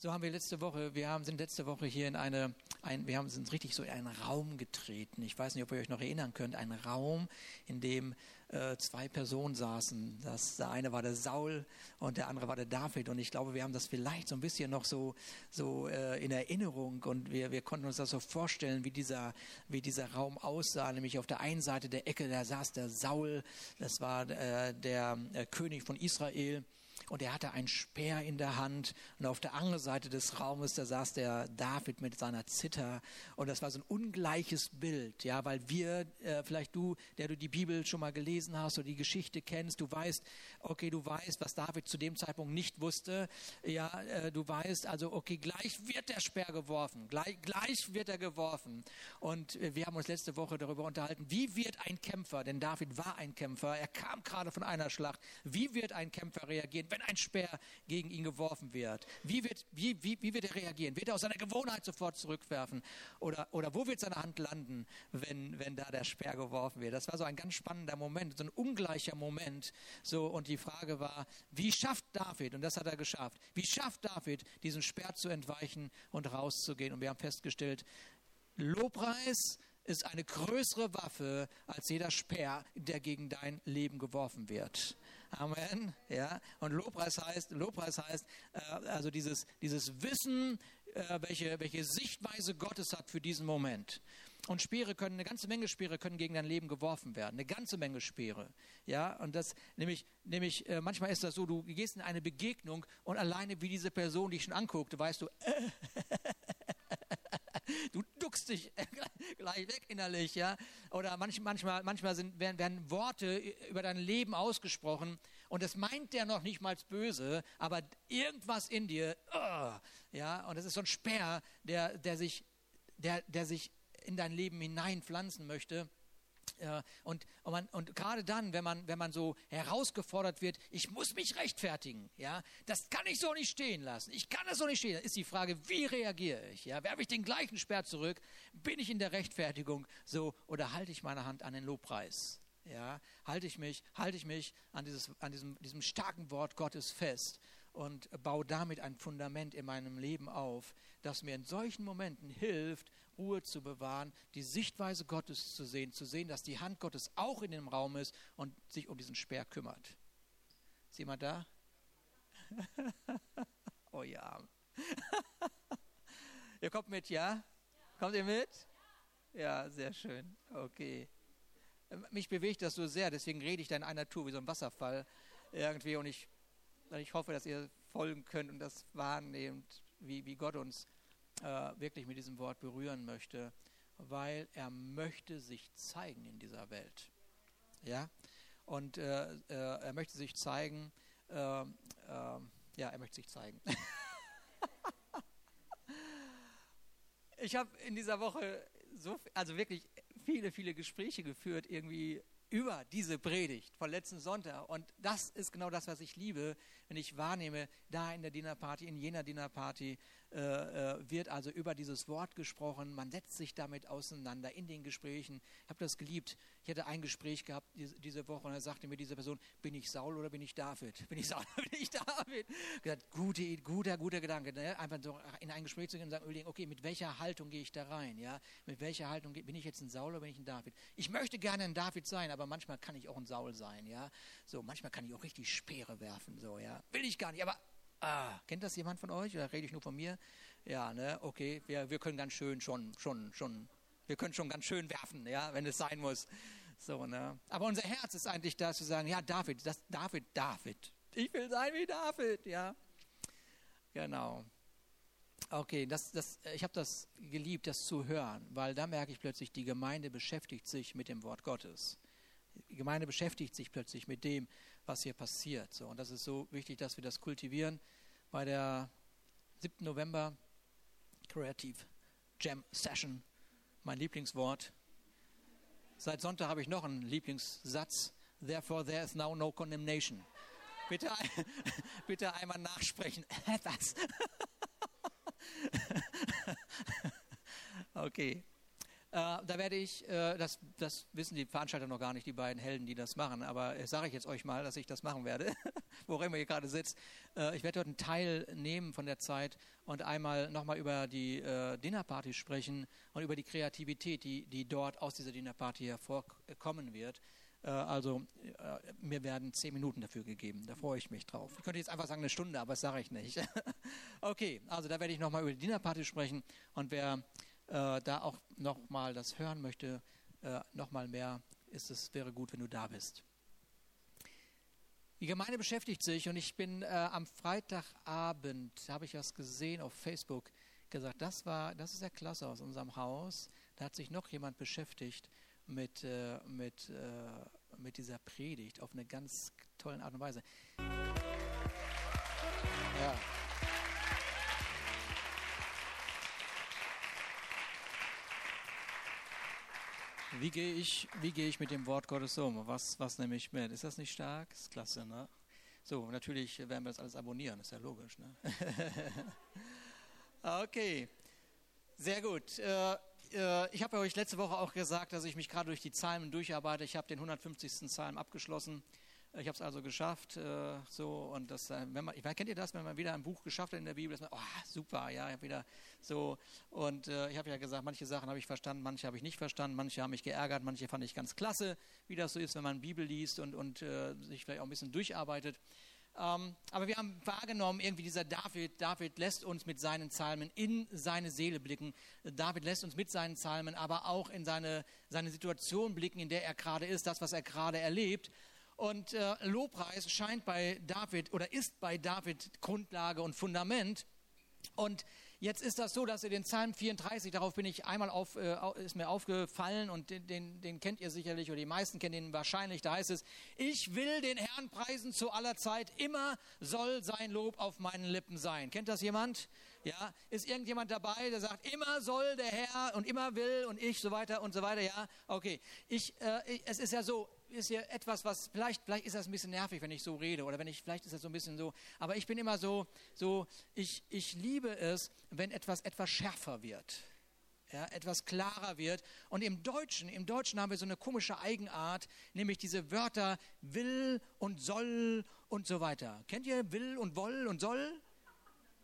So haben wir letzte Woche, wir haben, sind letzte Woche hier in eine, ein, wir haben, sind richtig so in einen Raum getreten. Ich weiß nicht, ob ihr euch noch erinnern könnt. Ein Raum, in dem äh, zwei Personen saßen. Das, der eine war der Saul und der andere war der David. Und ich glaube, wir haben das vielleicht so ein bisschen noch so, so äh, in Erinnerung und wir, wir konnten uns das so vorstellen, wie dieser, wie dieser Raum aussah. Nämlich auf der einen Seite der Ecke, da saß der Saul, das war äh, der äh, König von Israel und er hatte einen Speer in der Hand und auf der anderen Seite des Raumes, da saß der David mit seiner Zither und das war so ein ungleiches Bild, ja, weil wir, äh, vielleicht du, der du die Bibel schon mal gelesen hast oder die Geschichte kennst, du weißt, okay, du weißt, was David zu dem Zeitpunkt nicht wusste, ja, äh, du weißt also, okay, gleich wird der Speer geworfen, gleich, gleich wird er geworfen. Und äh, wir haben uns letzte Woche darüber unterhalten, wie wird ein Kämpfer, denn David war ein Kämpfer, er kam gerade von einer Schlacht, wie wird ein Kämpfer reagieren, wenn ein Speer gegen ihn geworfen wird? Wie wird, wie, wie, wie wird er reagieren? Wird er aus seiner Gewohnheit sofort zurückwerfen? Oder, oder wo wird seine Hand landen, wenn, wenn da der Speer geworfen wird? Das war so ein ganz spannender Moment, so ein ungleicher Moment. So, und die Frage war, wie schafft David, und das hat er geschafft, wie schafft David, diesen Speer zu entweichen und rauszugehen? Und wir haben festgestellt, Lobpreis ist eine größere Waffe als jeder Speer, der gegen dein Leben geworfen wird. Amen. Ja. Und Lobpreis heißt, Lobpreis heißt, äh, also dieses, dieses Wissen, äh, welche, welche Sichtweise Gottes hat für diesen Moment. Und Speere können, eine ganze Menge Speere können gegen dein Leben geworfen werden. Eine ganze Menge Speere. Ja, und das, nämlich, nämlich, äh, manchmal ist das so, du gehst in eine Begegnung und alleine wie diese Person dich schon anguckt, weißt du, du duckst dich gleich weg innerlich, ja. Oder manch, manchmal, manchmal sind, werden, werden Worte über dein Leben ausgesprochen und das meint der noch nicht mal böse, aber irgendwas in dir, oh, ja. Und das ist so ein Speer, der, der sich, der, der sich in dein Leben hineinpflanzen möchte. Ja, und, und, man, und gerade dann, wenn man, wenn man so herausgefordert wird, ich muss mich rechtfertigen, ja, das kann ich so nicht stehen lassen. Ich kann das so nicht stehen. lassen. ist die Frage, wie reagiere ich? Ja, werfe ich den gleichen Sperr zurück? Bin ich in der Rechtfertigung so oder halte ich meine Hand an den Lobpreis? Ja, halte ich mich, halte ich mich an, dieses, an diesem, diesem starken Wort Gottes fest und baue damit ein Fundament in meinem Leben auf, das mir in solchen Momenten hilft, Ruhe zu bewahren, die Sichtweise Gottes zu sehen, zu sehen, dass die Hand Gottes auch in dem Raum ist und sich um diesen Speer kümmert. Ist jemand da? oh ja. ihr kommt mit, ja? Kommt ihr mit? Ja, sehr schön. Okay. Mich bewegt das so sehr, deswegen rede ich da in einer Tour wie so ein Wasserfall irgendwie und ich, ich hoffe, dass ihr folgen könnt und das wahrnehmt, wie, wie Gott uns äh, wirklich mit diesem Wort berühren möchte, weil er möchte sich zeigen in dieser Welt. Ja, und äh, äh, er möchte sich zeigen, äh, äh, ja, er möchte sich zeigen. ich habe in dieser Woche so, also wirklich viele, viele Gespräche geführt, irgendwie über diese Predigt von letzten Sonntag. Und das ist genau das, was ich liebe, wenn ich wahrnehme, da in der Dinnerparty, in jener Dinnerparty wird also über dieses Wort gesprochen. Man setzt sich damit auseinander in den Gesprächen. Ich habe das geliebt. Ich hatte ein Gespräch gehabt diese, Woche und da sagte mir diese Person, bin ich Saul oder bin ich David? Bin ich Saul oder bin ich David? Gesagt, gute, guter, guter Gedanke. Ne? Einfach so in ein Gespräch zu gehen und sagen, okay, mit welcher Haltung gehe ich da rein? Ja? Mit welcher Haltung, bin ich jetzt ein Saul oder bin ich ein David? Ich möchte gerne ein David sein, aber manchmal kann ich auch ein Saul sein, ja. So, manchmal kann ich auch richtig Speere werfen, so, ja. Will ich gar nicht, aber Ah, kennt das jemand von euch oder rede ich nur von mir? Ja, ne, okay, wir, wir können ganz schön schon, schon, schon, wir können schon ganz schön werfen, ja, wenn es sein muss. So, ne. Aber unser Herz ist eigentlich das zu sagen, ja, David, das, David, David. Ich will sein wie David, ja. Genau. Okay, das, das, ich habe das geliebt, das zu hören, weil da merke ich plötzlich, die Gemeinde beschäftigt sich mit dem Wort Gottes die Gemeinde beschäftigt sich plötzlich mit dem, was hier passiert. So, und das ist so wichtig, dass wir das kultivieren. Bei der 7. November Creative Jam Session, mein Lieblingswort. Seit Sonntag habe ich noch einen Lieblingssatz. Therefore there is now no condemnation. Bitte, bitte einmal nachsprechen. Was? okay. Äh, da werde ich, äh, das, das wissen die Veranstalter noch gar nicht, die beiden Helden, die das machen, aber äh, sage ich jetzt euch mal, dass ich das machen werde. wo immer ihr gerade sitzt. Ich werde dort einen Teil nehmen von der Zeit und einmal nochmal über die Dinnerparty sprechen und über die Kreativität, die, die dort aus dieser Dinnerparty hervorkommen wird. Also mir werden zehn Minuten dafür gegeben. Da freue ich mich drauf. Ich könnte jetzt einfach sagen eine Stunde, aber das sage ich nicht. okay, also da werde ich nochmal über die Dinnerparty sprechen und wer äh, da auch nochmal das hören möchte, äh, nochmal mehr, ist es wäre gut, wenn du da bist. Die Gemeinde beschäftigt sich und ich bin äh, am Freitagabend, habe ich was gesehen auf Facebook, gesagt, das war, das ist ja klasse aus unserem Haus. Da hat sich noch jemand beschäftigt mit, äh, mit, äh, mit dieser Predigt auf eine ganz tolle Art und Weise. Ja. Wie gehe ich, wie gehe ich mit dem Wort Gottes um? Was, was nehme ich mit? Ist das nicht stark? Ist klasse, ne? So, natürlich werden wir das alles abonnieren, ist ja logisch, ne? okay, sehr gut. Äh, äh, ich habe euch letzte Woche auch gesagt, dass ich mich gerade durch die Psalmen durcharbeite. Ich habe den 150. Psalm abgeschlossen. Ich habe es also geschafft, äh, so und das, äh, wenn man, ich weiß, kennt ihr das, wenn man wieder ein Buch geschafft hat in der Bibel, ist man, oh, super, ja, ich habe wieder so und äh, ich habe ja gesagt, manche Sachen habe ich verstanden, manche habe ich nicht verstanden, manche haben mich geärgert, manche fand ich ganz klasse, wie das so ist, wenn man Bibel liest und, und äh, sich vielleicht auch ein bisschen durcharbeitet. Ähm, aber wir haben wahrgenommen, irgendwie dieser David, David lässt uns mit seinen Psalmen in seine Seele blicken. David lässt uns mit seinen Psalmen aber auch in seine, seine Situation blicken, in der er gerade ist, das, was er gerade erlebt. Und äh, Lobpreis scheint bei David oder ist bei David Grundlage und Fundament. Und jetzt ist das so, dass ihr den Psalm 34, darauf bin ich einmal auf, äh, ist mir aufgefallen und den, den, den, kennt ihr sicherlich oder die meisten kennen ihn wahrscheinlich. Da heißt es, ich will den Herrn preisen zu aller Zeit, immer soll sein Lob auf meinen Lippen sein. Kennt das jemand? Ja, ist irgendjemand dabei, der sagt, immer soll der Herr und immer will und ich so weiter und so weiter? Ja, okay. Ich, äh, es ist ja so, ist ja etwas, was vielleicht, vielleicht ist das ein bisschen nervig, wenn ich so rede oder wenn ich, vielleicht ist das so ein bisschen so, aber ich bin immer so, so, ich, ich liebe es, wenn etwas etwas schärfer wird. Ja, etwas klarer wird. Und im Deutschen, im Deutschen haben wir so eine komische Eigenart, nämlich diese Wörter will und soll und so weiter. Kennt ihr will und woll und soll?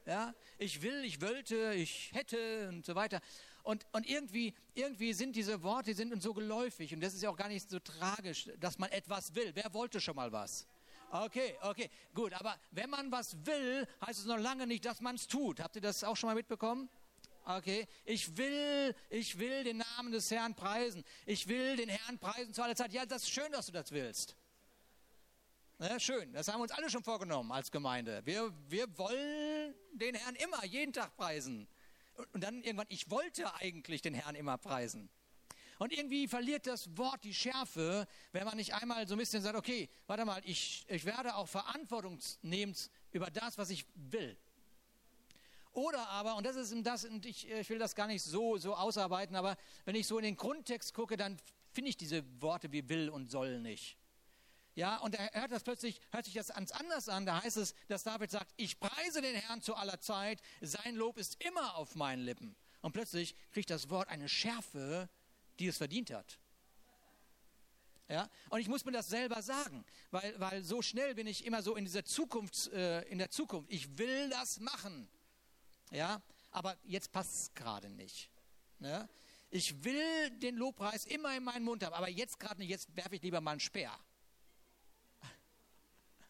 Ja, ich will, ich wollte, ich hätte und so weiter. Und, und irgendwie, irgendwie sind diese Worte sind uns so geläufig und das ist ja auch gar nicht so tragisch, dass man etwas will. Wer wollte schon mal was? Okay, okay, gut. Aber wenn man was will, heißt es noch lange nicht, dass man es tut. Habt ihr das auch schon mal mitbekommen? Okay, ich will, ich will den Namen des Herrn preisen. Ich will den Herrn preisen zu aller Zeit. Ja, das ist schön, dass du das willst. Ja, schön, das haben wir uns alle schon vorgenommen als Gemeinde. Wir, wir wollen den Herrn immer, jeden Tag preisen. Und dann irgendwann, ich wollte eigentlich den Herrn immer preisen. Und irgendwie verliert das Wort die Schärfe, wenn man nicht einmal so ein bisschen sagt, okay, warte mal, ich, ich werde auch Verantwortung nehmen über das, was ich will. Oder aber, und das ist das, und ich, ich will das gar nicht so, so ausarbeiten, aber wenn ich so in den Grundtext gucke, dann finde ich diese Worte wie will und soll nicht. Ja, und er hört das plötzlich, hört sich das ganz anders an. Da heißt es, dass David sagt, ich preise den Herrn zu aller Zeit, sein Lob ist immer auf meinen Lippen. Und plötzlich kriegt das Wort eine Schärfe, die es verdient hat. Ja, und ich muss mir das selber sagen, weil, weil so schnell bin ich immer so in dieser Zukunft, äh, in der Zukunft. Ich will das machen. Ja, aber jetzt passt es gerade nicht. Ja? Ich will den Lobpreis immer in meinen Mund haben, aber jetzt gerade nicht, jetzt werfe ich lieber mal einen Speer.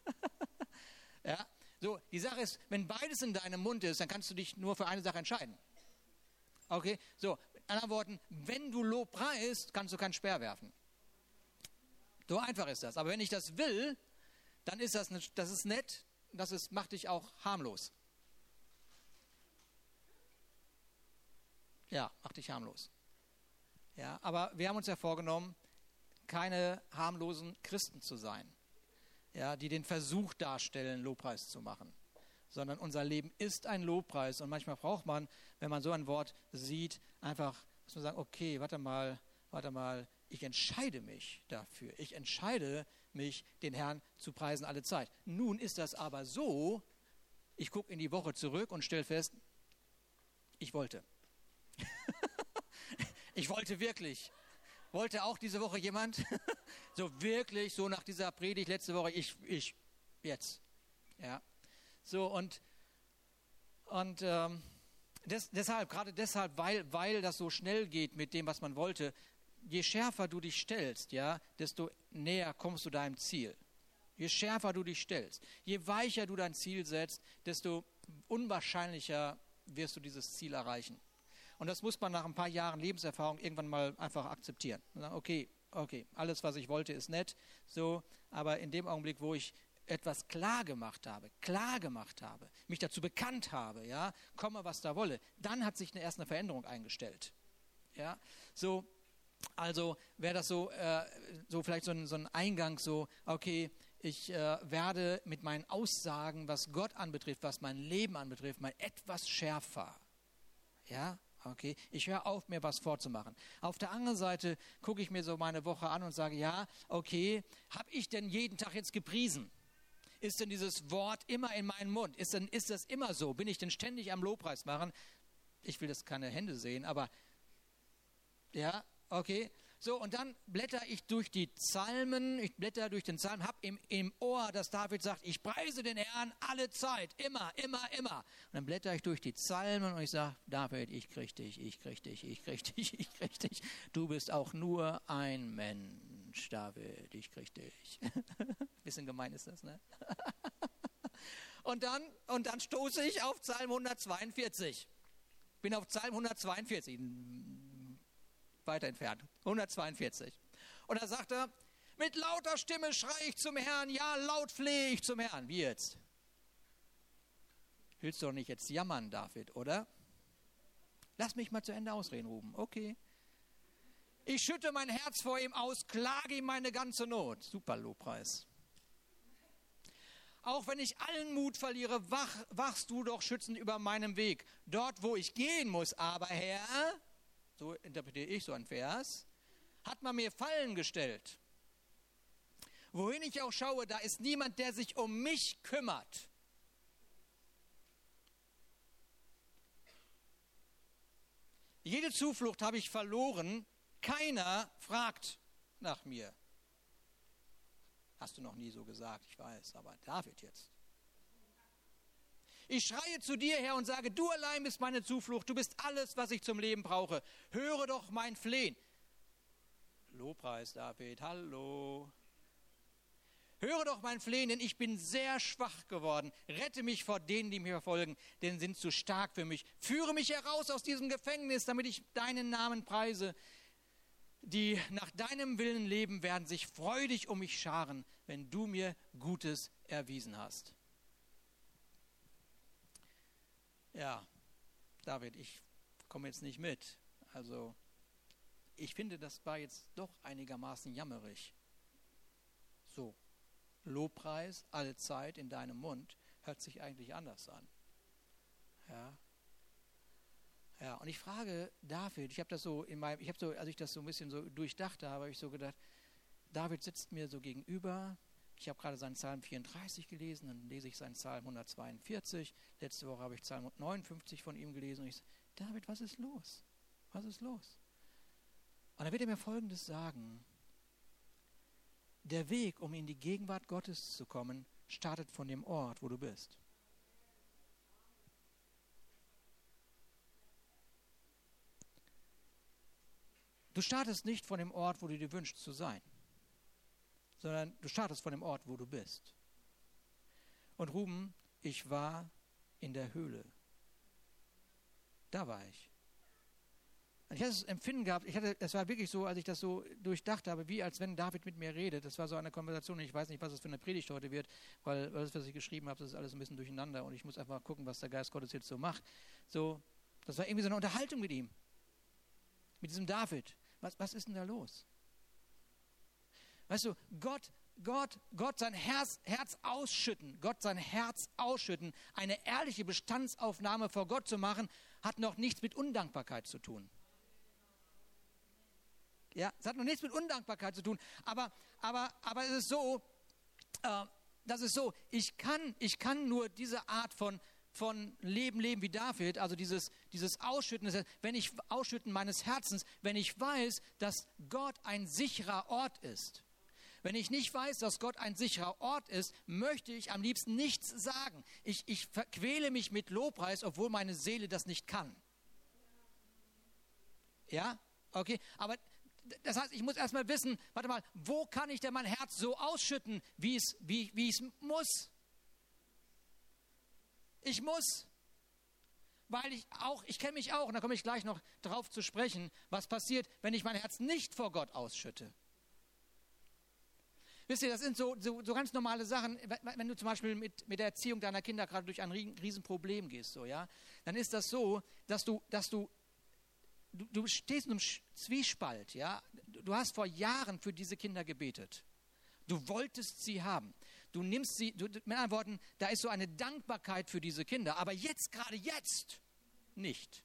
ja? So, die Sache ist, wenn beides in deinem Mund ist, dann kannst du dich nur für eine Sache entscheiden. Okay? So, in anderen Worten, wenn du Lob preist, kannst du keinen Speer werfen. So einfach ist das. Aber wenn ich das will, dann ist das, das ist nett, das ist, macht dich auch harmlos. Ja, macht dich harmlos. Ja, aber wir haben uns ja vorgenommen, keine harmlosen Christen zu sein ja, die den Versuch darstellen, Lobpreis zu machen. Sondern unser Leben ist ein Lobpreis. Und manchmal braucht man, wenn man so ein Wort sieht, einfach, muss man sagen, okay, warte mal, warte mal, ich entscheide mich dafür. Ich entscheide mich, den Herrn zu preisen alle Zeit. Nun ist das aber so, ich gucke in die Woche zurück und stelle fest, ich wollte. ich wollte wirklich. Wollte auch diese Woche jemand? so wirklich, so nach dieser Predigt letzte Woche, ich, ich, jetzt. Ja. So, und, und ähm, des, deshalb, gerade deshalb, weil, weil das so schnell geht mit dem, was man wollte, je schärfer du dich stellst, ja, desto näher kommst du deinem Ziel. Je schärfer du dich stellst, je weicher du dein Ziel setzt, desto unwahrscheinlicher wirst du dieses Ziel erreichen. Und das muss man nach ein paar Jahren Lebenserfahrung irgendwann mal einfach akzeptieren. Okay, okay, alles, was ich wollte, ist nett, so, aber in dem Augenblick, wo ich etwas klar gemacht habe, klar gemacht habe, mich dazu bekannt habe, ja, komme was da wolle, dann hat sich eine erste Veränderung eingestellt. Ja, so, also wäre das so, äh, so vielleicht so ein, so ein Eingang, so, okay, ich äh, werde mit meinen Aussagen, was Gott anbetrifft, was mein Leben anbetrifft, mal etwas schärfer. Ja, okay. Ich höre auf, mir was vorzumachen. Auf der anderen Seite gucke ich mir so meine Woche an und sage, ja, okay, habe ich denn jeden Tag jetzt gepriesen? Ist denn dieses Wort immer in meinem Mund? Ist, denn, ist das immer so? Bin ich denn ständig am Lobpreis machen? Ich will das keine Hände sehen, aber ja, okay. So, und dann blätter ich durch die Psalmen, ich blätter durch den Psalm, habe im, im Ohr, dass David sagt, ich preise den Herrn alle Zeit, immer, immer, immer. Und dann blätter ich durch die Psalmen und ich sage, David, ich krieg dich, ich krieg dich, ich krieg dich, ich krieg dich. Du bist auch nur ein Mensch, David, ich krieg dich. Bisschen gemein ist das, ne? und dann, und dann stoße ich auf Psalm 142. Bin auf Psalm 142 weiter entfernt, 142. Und da sagt er, mit lauter Stimme schreie ich zum Herrn, ja, laut flehe ich zum Herrn. Wie jetzt? Willst du doch nicht jetzt jammern, David, oder? Lass mich mal zu Ende ausreden, Ruben. Okay. Ich schütte mein Herz vor ihm aus, klage ihm meine ganze Not. Super Lobpreis. Auch wenn ich allen Mut verliere, wach, wachst du doch schützend über meinem Weg. Dort, wo ich gehen muss, aber Herr, so interpretiere ich so ein Vers, hat man mir Fallen gestellt. Wohin ich auch schaue, da ist niemand, der sich um mich kümmert. Jede Zuflucht habe ich verloren, keiner fragt nach mir. Hast du noch nie so gesagt, ich weiß, aber David jetzt. Ich schreie zu dir her und sage, du allein bist meine Zuflucht, du bist alles, was ich zum Leben brauche. Höre doch mein Flehen. Lobpreis, David, hallo. Höre doch mein Flehen, denn ich bin sehr schwach geworden. Rette mich vor denen, die mich verfolgen, denn sind zu stark für mich. Führe mich heraus aus diesem Gefängnis, damit ich deinen Namen preise. Die nach deinem Willen leben, werden sich freudig um mich scharen, wenn du mir Gutes erwiesen hast. Ja, David, ich komme jetzt nicht mit. Also, ich finde, das war jetzt doch einigermaßen jammerig. So, Lobpreis alle Zeit in deinem Mund hört sich eigentlich anders an. Ja. Ja, und ich frage David, ich habe das so in meinem, ich habe so, als ich das so ein bisschen so durchdacht habe, habe ich so gedacht, David sitzt mir so gegenüber, ich habe gerade seinen Psalm 34 gelesen, dann lese ich seinen Psalm 142. Letzte Woche habe ich Psalm 59 von ihm gelesen und ich sage, David, was ist los? Was ist los? Und dann wird er mir Folgendes sagen. Der Weg, um in die Gegenwart Gottes zu kommen, startet von dem Ort, wo du bist. Du startest nicht von dem Ort, wo du dir wünschst zu sein sondern du startest von dem Ort, wo du bist. Und Ruben, ich war in der Höhle. Da war ich. Und ich hatte das Empfinden gehabt, ich hatte, es war wirklich so, als ich das so durchdacht habe, wie als wenn David mit mir redet. Das war so eine Konversation ich weiß nicht, was das für eine Predigt heute wird, weil das, was ich geschrieben habe, das ist alles ein bisschen durcheinander und ich muss einfach gucken, was der Geist Gottes jetzt so macht. So, das war irgendwie so eine Unterhaltung mit ihm. Mit diesem David. Was, was ist denn da los? Weißt du, Gott, Gott, Gott sein Herz, Herz ausschütten, Gott sein Herz ausschütten, eine ehrliche Bestandsaufnahme vor Gott zu machen, hat noch nichts mit Undankbarkeit zu tun. Ja, es hat noch nichts mit Undankbarkeit zu tun. Aber, aber, aber es ist so, äh, das ist so, ich kann, ich kann nur diese Art von, von Leben leben wie David, also dieses, dieses Ausschütten, wenn ich Ausschütten meines Herzens, wenn ich weiß, dass Gott ein sicherer Ort ist Wenn ich nicht weiß, dass Gott ein sicherer Ort ist, möchte ich am liebsten nichts sagen. Ich, ich quäle mich mit Lobpreis, obwohl meine Seele das nicht kann. Ja? Okay? Aber das heißt, ich muss erstmal wissen, warte mal, wo kann ich denn mein Herz so ausschütten, wie es, wie, wie es muss? Ich muss. Weil ich auch, ich kenne mich auch, und da komme ich gleich noch drauf zu sprechen, was passiert, wenn ich mein Herz nicht vor Gott ausschütte. Wisst ihr, das sind so, so, so ganz normale Sachen. Wenn du zum Beispiel mit, mit der Erziehung deiner Kinder gerade durch ein Riesenproblem gehst, so, ja, dann ist das so, dass du, dass du du, du stehst in einem Zwiespalt, ja. Du hast vor Jahren für diese Kinder gebetet. Du wolltest sie haben. Du nimmst sie, du, mit anderen Worten, da ist so eine Dankbarkeit für diese Kinder. Aber jetzt, gerade jetzt, nicht.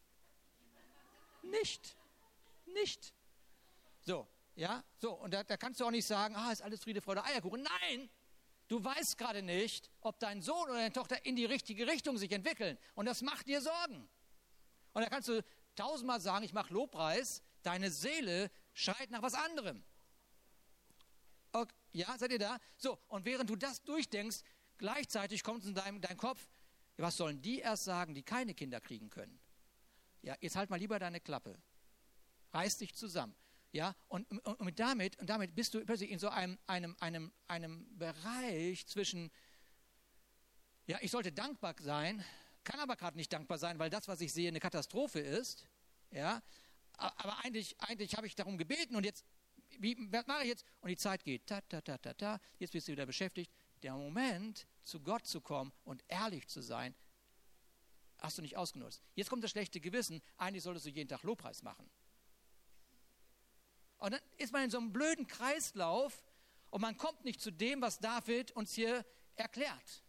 Nicht. Nicht. So, ja, so. Und da, da kannst du auch nicht sagen, ah, ist alles Friede, Freude, Eierkuchen. Nein! Du weißt gerade nicht, ob dein Sohn oder deine Tochter in die richtige Richtung sich entwickeln. Und das macht dir Sorgen. Und da kannst du tausendmal sagen, ich mache Lobpreis, deine Seele schreit nach was anderem. Okay, ja, seid ihr da? So, und während du das durchdenkst, gleichzeitig kommt in deinem dein Kopf, was sollen die erst sagen, die keine Kinder kriegen können? Ja, jetzt halt mal lieber deine Klappe. Reiß dich zusammen. Ja, und, und, und, damit, und damit bist du plötzlich in so einem, einem, einem, einem Bereich zwischen, ja, ich sollte dankbar sein, kann aber gerade nicht dankbar sein, weil das, was ich sehe, eine Katastrophe ist. Ja, aber eigentlich, eigentlich habe ich darum gebeten und jetzt, wie, was mache ich jetzt? Und die Zeit geht, ta, ta, ta, ta, ta, jetzt bist du wieder beschäftigt. Der Moment, zu Gott zu kommen und ehrlich zu sein, hast du nicht ausgenutzt. Jetzt kommt das schlechte Gewissen, eigentlich solltest du jeden Tag Lobpreis machen. Und dann ist man in so einem blöden Kreislauf und man kommt nicht zu dem, was David uns hier erklärt.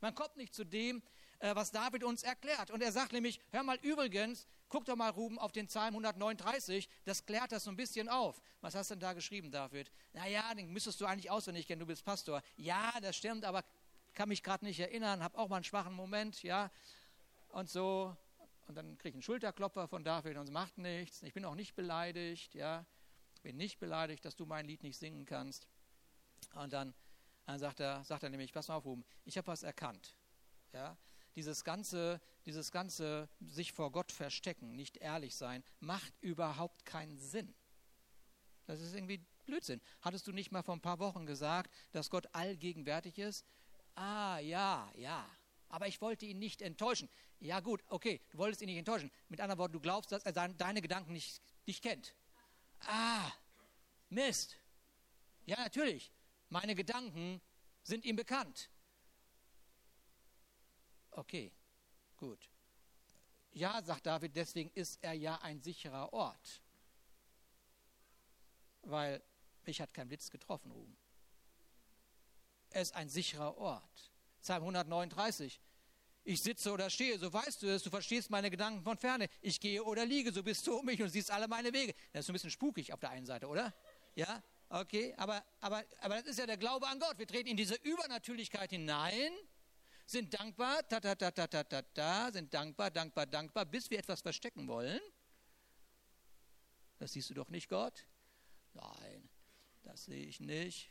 Man kommt nicht zu dem, äh, was David uns erklärt. Und er sagt nämlich, hör mal übrigens, guck doch mal, Ruben, auf den Psalm 139, das klärt das so ein bisschen auf. Was hast du denn da geschrieben, David? Naja, den müsstest du eigentlich auswendig kennen, du bist Pastor. Ja, das stimmt, aber kann mich gerade nicht erinnern, habe auch mal einen schwachen Moment, ja. Und so, und dann kriege ich einen Schulterklopfer von David und es macht nichts. Ich bin auch nicht beleidigt, ja. Bin nicht beleidigt, dass du mein Lied nicht singen kannst. Und dann, dann sagt, er, sagt er nämlich, pass mal auf, Ruben, ich habe was erkannt. Ja, dieses ganze, dieses ganze sich vor Gott verstecken, nicht ehrlich sein, macht überhaupt keinen Sinn. Das ist irgendwie Blödsinn. Hattest du nicht mal vor ein paar Wochen gesagt, dass Gott allgegenwärtig ist? Ah, ja, ja. Aber ich wollte ihn nicht enttäuschen. Ja, gut, okay, du wolltest ihn nicht enttäuschen. Mit anderen Worten, du glaubst, dass er deine Gedanken nicht, nicht kennt. Ah, Mist. Ja, natürlich. Meine Gedanken sind ihm bekannt. Okay, gut. Ja, sagt David, deswegen ist er ja ein sicherer Ort. Weil mich hat kein Blitz getroffen, Ruben. Er ist ein sicherer Ort. Psalm 139. Ich sitze oder stehe, so weißt du es, du verstehst meine Gedanken von ferne. Ich gehe oder liege, so bist du um mich und siehst alle meine Wege. Das ist ein bisschen spukig auf der einen Seite, oder? Ja, okay, aber, aber, aber das ist ja der Glaube an Gott. Wir treten in diese Übernatürlichkeit hinein sind dankbar, ta, ta, ta, ta, ta, ta, ta, sind dankbar, dankbar, dankbar, bis wir etwas verstecken wollen. Das siehst du doch nicht, Gott? Nein, das sehe ich nicht.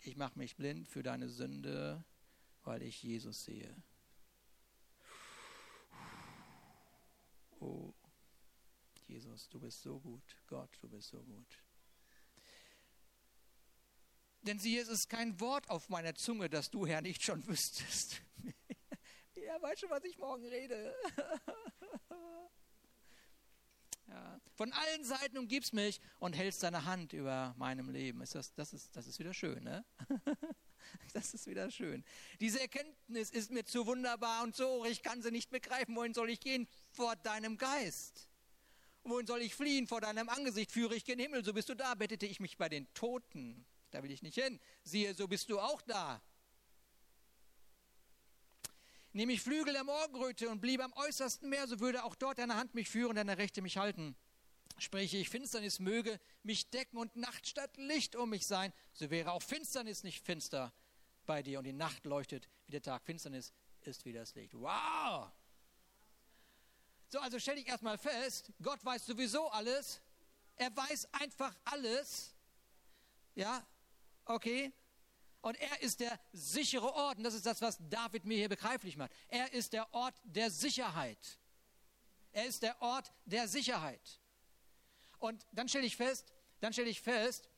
Ich mache mich blind für deine Sünde, weil ich Jesus sehe. Oh, Jesus, du bist so gut. Gott, du bist so gut. Denn siehe, es ist kein Wort auf meiner Zunge, das du, Herr, nicht schon wüsstest. er weiß schon, was ich morgen rede. ja. Von allen Seiten umgibst mich und hältst deine Hand über meinem Leben. Ist das, das, ist, das ist wieder schön, ne? das ist wieder schön. Diese Erkenntnis ist mir zu wunderbar und so, ich kann sie nicht begreifen. Wohin soll ich gehen? Vor deinem Geist. Wohin soll ich fliehen? Vor deinem Angesicht führe ich gen Himmel. So bist du da, bettete ich mich bei den Toten da will ich nicht hin. Siehe, so bist du auch da. Nehme ich Flügel der Morgenröte und bliebe am äußersten Meer, so würde auch dort deine Hand mich führen, deine Rechte mich halten. Spreche ich, Finsternis möge mich decken und Nacht statt Licht um mich sein, so wäre auch Finsternis nicht finster bei dir und die Nacht leuchtet wie der Tag. Finsternis ist wie das Licht. Wow! So, also stell dich erstmal fest, Gott weiß sowieso alles. Er weiß einfach alles. Ja, Okay? Und er ist der sichere Ort. Und das ist das, was David mir hier begreiflich macht. Er ist der Ort der Sicherheit. Er ist der Ort der Sicherheit. Und dann stelle ich fest, dann stelle ich fest,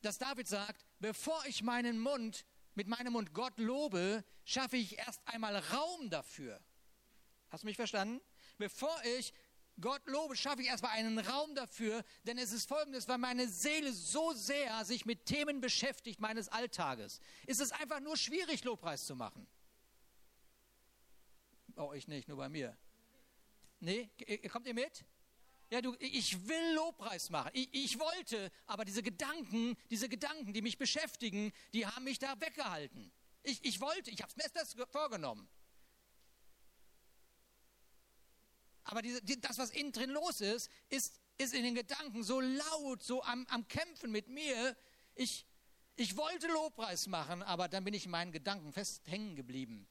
dass David sagt, bevor ich meinen Mund mit meinem Mund Gott lobe, schaffe ich erst einmal Raum dafür. Hast du mich verstanden? Bevor ich Gott lobe, schaffe ich erstmal einen Raum dafür, denn es ist folgendes, weil meine Seele so sehr sich mit Themen beschäftigt meines Alltages, ist es einfach nur schwierig, Lobpreis zu machen. Oh, ich nicht, nur bei mir. Nee, kommt ihr mit? Ja, du, ich will Lobpreis machen. Ich, ich wollte, aber diese Gedanken, diese Gedanken, die mich beschäftigen, die haben mich da weggehalten. Ich, ich wollte, ich habe es mir erst vorgenommen. Aber diese, die, das, was innen drin los ist, ist, ist in den Gedanken so laut, so am, am Kämpfen mit mir. Ich, ich wollte Lobpreis machen, aber dann bin ich in meinen Gedanken fest hängen geblieben.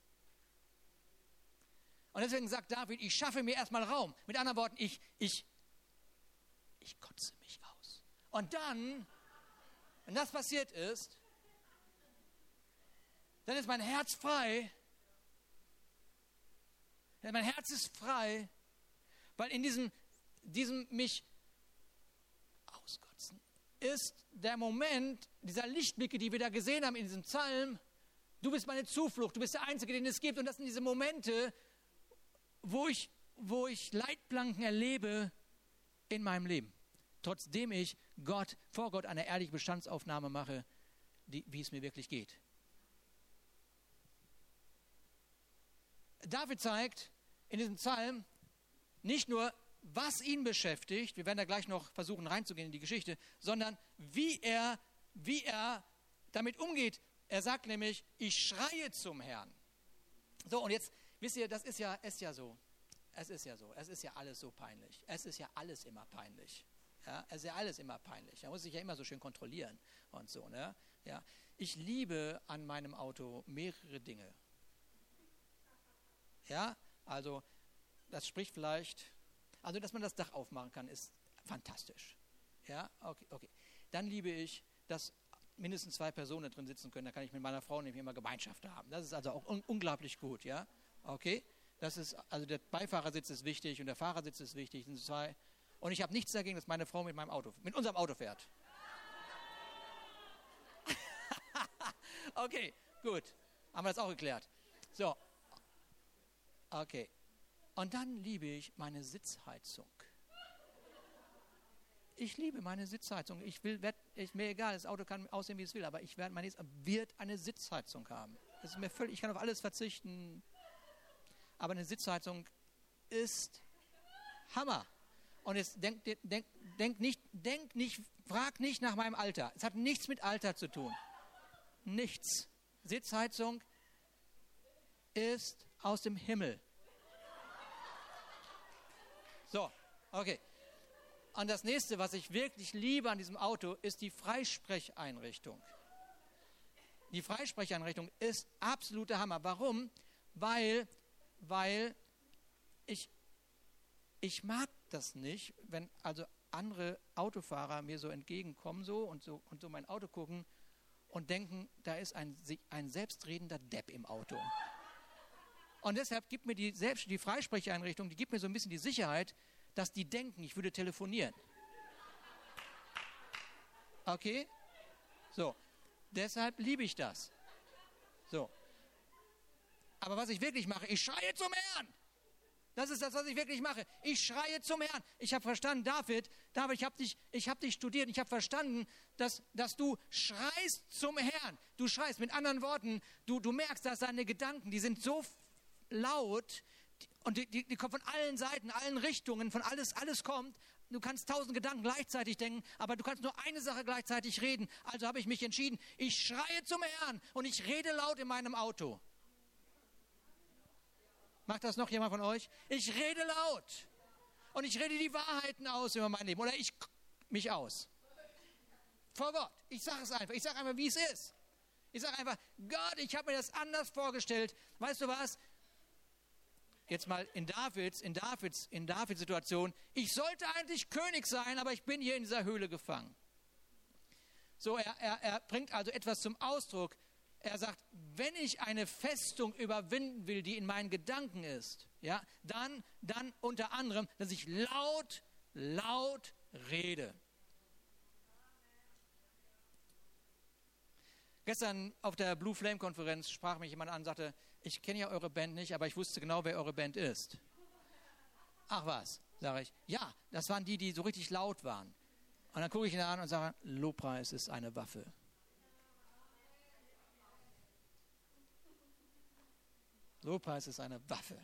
Und deswegen sagt David, ich schaffe mir erstmal Raum. Mit anderen Worten, ich, ich, ich kotze mich aus. Und dann, wenn das passiert ist, dann ist mein Herz frei. Denn mein Herz ist frei weil in diesem, diesem mich auskotzen ist der Moment dieser Lichtblicke, die wir da gesehen haben in diesem Psalm. Du bist meine Zuflucht, du bist der Einzige, den es gibt. Und das sind diese Momente, wo ich, wo ich Leitplanken erlebe in meinem Leben. Trotzdem ich Gott, vor Gott eine ehrliche Bestandsaufnahme mache, die, wie es mir wirklich geht. David zeigt in diesem Psalm, nicht nur, was ihn beschäftigt, wir werden da gleich noch versuchen reinzugehen in die Geschichte, sondern wie er, wie er damit umgeht. Er sagt nämlich, ich schreie zum Herrn. So, und jetzt, wisst ihr, das ist ja, ist ja so. Es ist ja so. Es ist ja alles so peinlich. Es ist ja alles immer peinlich. Ja, es ist ja alles immer peinlich. Da muss ich ja immer so schön kontrollieren und so. Ne? Ja. Ich liebe an meinem Auto mehrere Dinge. Ja, also das spricht vielleicht, also dass man das Dach aufmachen kann, ist fantastisch. Ja, okay, okay. Dann liebe ich, dass mindestens zwei Personen drin sitzen können. Da kann ich mit meiner Frau nämlich immer Gemeinschaft haben. Das ist also auch un unglaublich gut, ja. Okay. Das ist, also der Beifahrersitz ist wichtig und der Fahrersitz ist wichtig. Sind zwei. Und ich habe nichts dagegen, dass meine Frau mit meinem Auto, mit unserem Auto fährt. okay, gut. Haben wir das auch geklärt. So. Okay. Und dann liebe ich meine Sitzheizung. Ich liebe meine Sitzheizung. Ich will, werd, ich, mir egal, das Auto kann aussehen, wie es will, aber ich werde, mein wird eine Sitzheizung haben. Das ist mir völlig, ich kann auf alles verzichten. Aber eine Sitzheizung ist Hammer. Und jetzt denk, denk, denk, nicht, denk nicht, frag nicht nach meinem Alter. Es hat nichts mit Alter zu tun. Nichts. Sitzheizung ist aus dem Himmel. So, okay. Und das nächste, was ich wirklich liebe an diesem Auto, ist die Freisprecheinrichtung. Die Freisprecheinrichtung ist absoluter Hammer. Warum? Weil, weil ich, ich mag das nicht, wenn also andere Autofahrer mir so entgegenkommen so und so und so mein Auto gucken und denken, da ist ein, ein selbstredender Depp im Auto. Und deshalb gibt mir die, selbst die Freisprecheinrichtung, die gibt mir so ein bisschen die Sicherheit, dass die denken, ich würde telefonieren. Okay? So. Deshalb liebe ich das. So. Aber was ich wirklich mache, ich schreie zum Herrn. Das ist das, was ich wirklich mache. Ich schreie zum Herrn. Ich habe verstanden, David, David, ich habe dich, hab dich studiert. Ich habe verstanden, dass, dass du schreist zum Herrn. Du schreist. Mit anderen Worten, du, du merkst, dass deine Gedanken, die sind so laut und die, die, die kommt von allen Seiten, allen Richtungen, von alles, alles kommt. Du kannst tausend Gedanken gleichzeitig denken, aber du kannst nur eine Sache gleichzeitig reden. Also habe ich mich entschieden, ich schreie zum Herrn und ich rede laut in meinem Auto. Macht das noch jemand von euch? Ich rede laut. Und ich rede die Wahrheiten aus über mein Leben. Oder ich mich aus. Vor Gott. Ich sage es einfach. Ich sage einfach, wie es ist. Ich sage einfach, Gott, ich habe mir das anders vorgestellt. Weißt du was? Jetzt mal in Davids, in Davids, in Davids Situation, ich sollte eigentlich König sein, aber ich bin hier in dieser Höhle gefangen. So, er, er, er bringt also etwas zum Ausdruck. Er sagt, wenn ich eine Festung überwinden will, die in meinen Gedanken ist, ja, dann, dann unter anderem, dass ich laut, laut rede. Gestern auf der Blue Flame Konferenz sprach mich jemand an und sagte, ich kenne ja eure Band nicht, aber ich wusste genau, wer eure Band ist. Ach was, sage ich. Ja, das waren die, die so richtig laut waren. Und dann gucke ich ihn an und sage, Lobpreis ist eine Waffe. Lobpreis ist eine Waffe.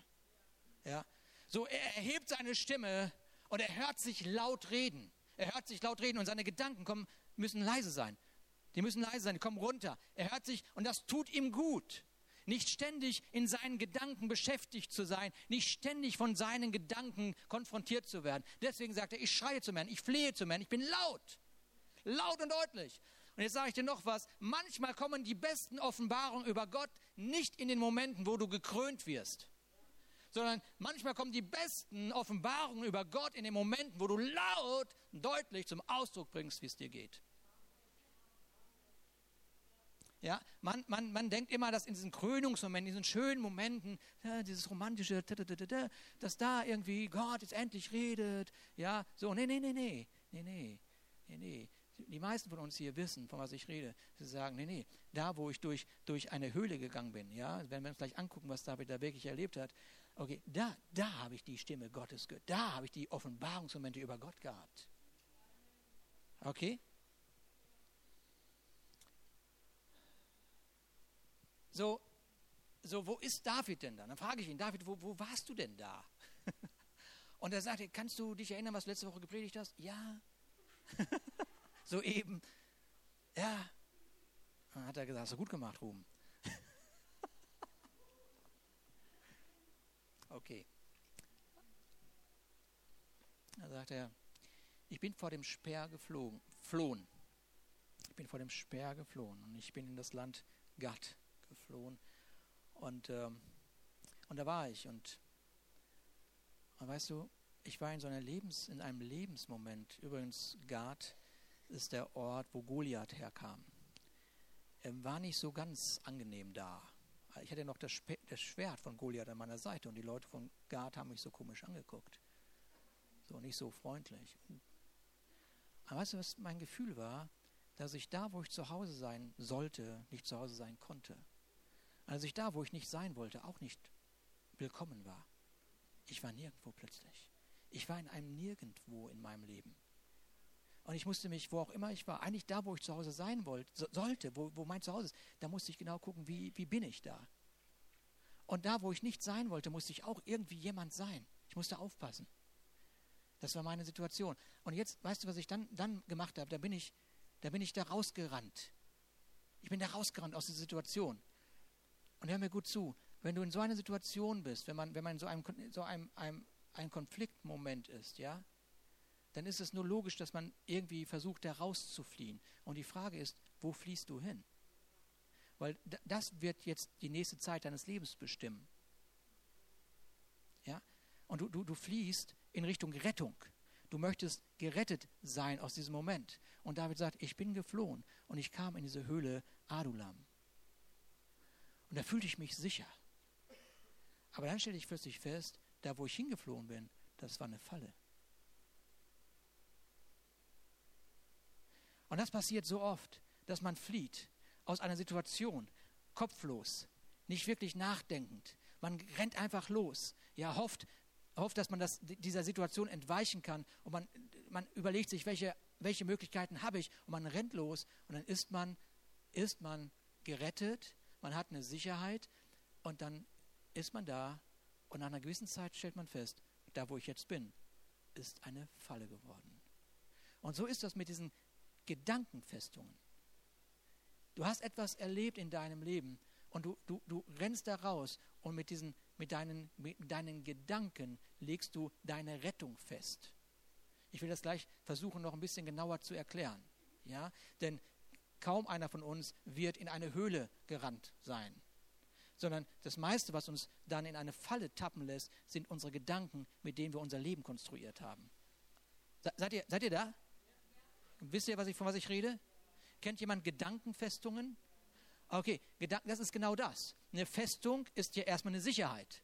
Ja. So, er erhebt seine Stimme und er hört sich laut reden. Er hört sich laut reden und seine Gedanken kommen, müssen leise sein. Die müssen leise sein, die kommen runter. Er hört sich und das tut ihm gut. Nicht ständig in seinen Gedanken beschäftigt zu sein, nicht ständig von seinen Gedanken konfrontiert zu werden. Deswegen sagt er, ich schreie zu Herrn, ich flehe zu Herrn, ich bin laut. Laut und deutlich. Und jetzt sage ich dir noch was. Manchmal kommen die besten Offenbarungen über Gott nicht in den Momenten, wo du gekrönt wirst, sondern manchmal kommen die besten Offenbarungen über Gott in den Momenten, wo du laut und deutlich zum Ausdruck bringst, wie es dir geht. Ja, man, man, man denkt immer, dass in diesen Krönungsmomenten, diesen schönen Momenten, ja, dieses romantische, dass da irgendwie Gott jetzt endlich redet. Ja, so, nee, nee, nee, nee, nee, nee, nee, nee. Die meisten von uns hier wissen, von was ich rede. Sie sagen, nee, nee, da, wo ich durch, durch eine Höhle gegangen bin, ja, wenn wir uns gleich angucken, was David da wirklich erlebt hat, okay, da, da habe ich die Stimme Gottes gehört. Da habe ich die Offenbarungsmomente über Gott gehabt. Okay? So, so, wo ist David denn dann? Dann frage ich ihn, David, wo, wo warst du denn da? Und er sagte, kannst du dich erinnern, was du letzte Woche gepredigt hast? Ja. Soeben. Ja. Dann hat er gesagt, hast du gut gemacht, Ruben. okay. Da sagt er, ich bin vor dem Speer geflogen, flohen. Ich bin vor dem Speer geflohen und ich bin in das Land Gad geflohen. Und, ähm, und da war ich. Und, und weißt du, ich war in so einer Lebens, in einem Lebensmoment. Übrigens, Gad ist der Ort, wo Goliath herkam. Er war nicht so ganz angenehm da. Ich hatte noch das, das Schwert von Goliath an meiner Seite und die Leute von Gad haben mich so komisch angeguckt. So nicht so freundlich. Aber weißt du, was mein Gefühl war? Dass ich da, wo ich zu Hause sein sollte, nicht zu Hause sein konnte. Als ich da, wo ich nicht sein wollte, auch nicht willkommen war. Ich war nirgendwo plötzlich. Ich war in einem Nirgendwo in meinem Leben. Und ich musste mich, wo auch immer ich war, eigentlich da, wo ich zu Hause sein wollte, so, sollte, wo, wo mein Zuhause ist, da musste ich genau gucken, wie, wie bin ich da. Und da, wo ich nicht sein wollte, musste ich auch irgendwie jemand sein. Ich musste aufpassen. Das war meine Situation. Und jetzt, weißt du, was ich dann, dann gemacht habe? Da bin ich, da bin ich da rausgerannt. Ich bin da rausgerannt aus der Situation. Und hör mir gut zu, wenn du in so einer Situation bist, wenn man, wenn man in so einem, so einem, einem, einem Konfliktmoment ist, ja, dann ist es nur logisch, dass man irgendwie versucht, da rauszufliehen. Und die Frage ist, wo fließt du hin? Weil das wird jetzt die nächste Zeit deines Lebens bestimmen. Ja? Und du, du, du fließt in Richtung Rettung. Du möchtest gerettet sein aus diesem Moment. Und David sagt, ich bin geflohen und ich kam in diese Höhle Adulam. Und da fühlte ich mich sicher. Aber dann stellte ich plötzlich fest, da wo ich hingeflohen bin, das war eine Falle. Und das passiert so oft, dass man flieht aus einer Situation, kopflos, nicht wirklich nachdenkend. Man rennt einfach los, ja, hofft, hofft dass man das, dieser Situation entweichen kann und man, man überlegt sich, welche, welche Möglichkeiten habe ich und man rennt los und dann ist man, ist man gerettet man hat eine Sicherheit und dann ist man da und nach einer gewissen Zeit stellt man fest, da wo ich jetzt bin, ist eine Falle geworden. Und so ist das mit diesen Gedankenfestungen. Du hast etwas erlebt in deinem Leben und du, du, du rennst da raus und mit, diesen, mit, deinen, mit deinen Gedanken legst du deine Rettung fest. Ich will das gleich versuchen, noch ein bisschen genauer zu erklären. Ja? Denn kaum einer von uns wird in eine Höhle gerannt sein. Sondern das meiste, was uns dann in eine Falle tappen lässt, sind unsere Gedanken, mit denen wir unser Leben konstruiert haben. Seid ihr, seid ihr da? Wisst ihr, was ich, von was ich rede? Kennt jemand Gedankenfestungen? Okay, das ist genau das. Eine Festung ist ja erstmal eine Sicherheit.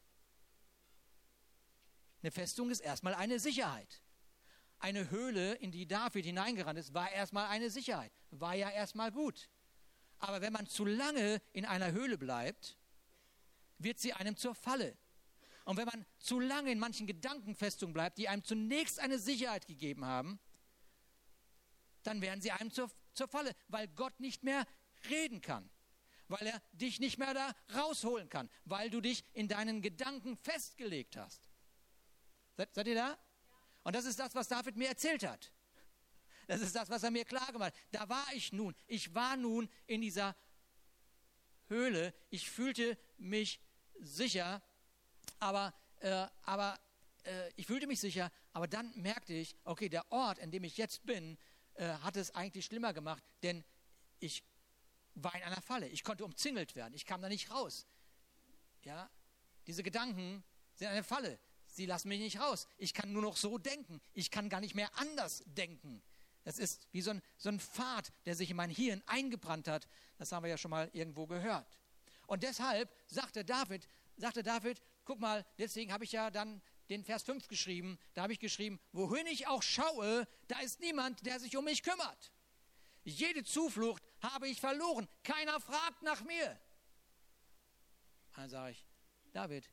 Eine Festung ist erstmal eine Sicherheit. Eine Höhle, in die David hineingerannt ist, war erstmal eine Sicherheit. War ja erstmal gut. Aber wenn man zu lange in einer Höhle bleibt, wird sie einem zur Falle. Und wenn man zu lange in manchen Gedankenfestungen bleibt, die einem zunächst eine Sicherheit gegeben haben, dann werden sie einem zur, zur Falle, weil Gott nicht mehr reden kann, weil er dich nicht mehr da rausholen kann, weil du dich in deinen Gedanken festgelegt hast. Seid, seid ihr da? Und das ist das, was David mir erzählt hat. Das ist das, was er mir klar gemacht hat. Da war ich nun. Ich war nun in dieser Höhle. Ich fühlte mich sicher, aber, äh, aber äh, ich fühlte mich sicher, aber dann merkte ich, okay, der Ort, in dem ich jetzt bin, äh, hat es eigentlich schlimmer gemacht, denn ich war in einer Falle. Ich konnte umzingelt werden. Ich kam da nicht raus. Ja, diese Gedanken sind eine Falle. Sie lassen mich nicht raus. Ich kann nur noch so denken. Ich kann gar nicht mehr anders denken. Das ist wie so ein, so ein Pfad, der sich in mein Hirn eingebrannt hat. Das haben wir ja schon mal irgendwo gehört. Und deshalb sagte David, sagte David, guck mal, deswegen habe ich ja dann den Vers 5 geschrieben. Da habe ich geschrieben, wohin ich auch schaue, da ist niemand, der sich um mich kümmert. Jede Zuflucht habe ich verloren. Keiner fragt nach mir. Dann sage ich, David,